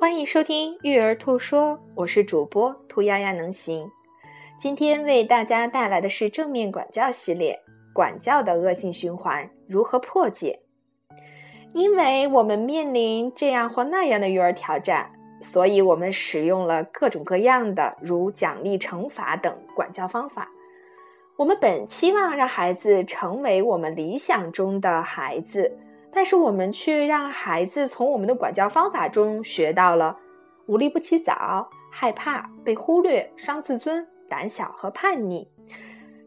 欢迎收听《育儿兔说》，我是主播兔丫丫能行。今天为大家带来的是正面管教系列，管教的恶性循环如何破解？因为我们面临这样或那样的育儿挑战，所以我们使用了各种各样的如奖励、惩罚等管教方法。我们本期望让孩子成为我们理想中的孩子。但是我们却让孩子从我们的管教方法中学到了无利不起早、害怕被忽略、伤自尊、胆小和叛逆，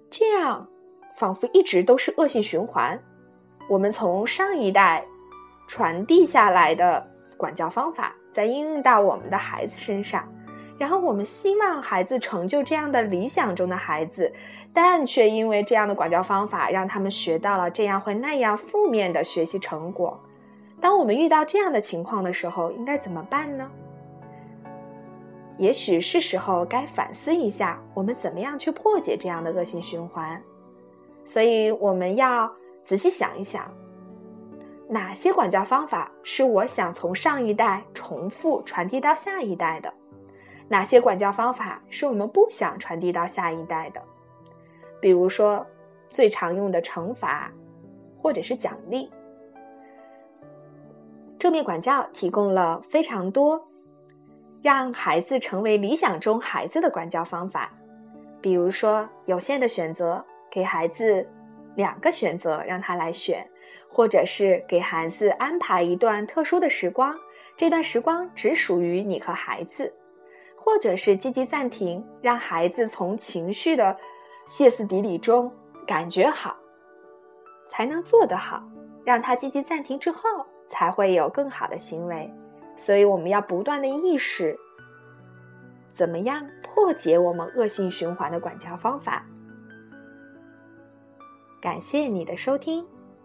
这样仿佛一直都是恶性循环。我们从上一代传递下来的管教方法，再应用到我们的孩子身上。然后我们希望孩子成就这样的理想中的孩子，但却因为这样的管教方法，让他们学到了这样或那样负面的学习成果。当我们遇到这样的情况的时候，应该怎么办呢？也许是时候该反思一下，我们怎么样去破解这样的恶性循环。所以我们要仔细想一想，哪些管教方法是我想从上一代重复传递到下一代的。哪些管教方法是我们不想传递到下一代的？比如说，最常用的惩罚，或者是奖励。正面管教提供了非常多让孩子成为理想中孩子的管教方法。比如说，有限的选择，给孩子两个选择让他来选，或者是给孩子安排一段特殊的时光，这段时光只属于你和孩子。或者是积极暂停，让孩子从情绪的歇斯底里中感觉好，才能做得好。让他积极暂停之后，才会有更好的行为。所以，我们要不断的意识，怎么样破解我们恶性循环的管教方法。感谢你的收听。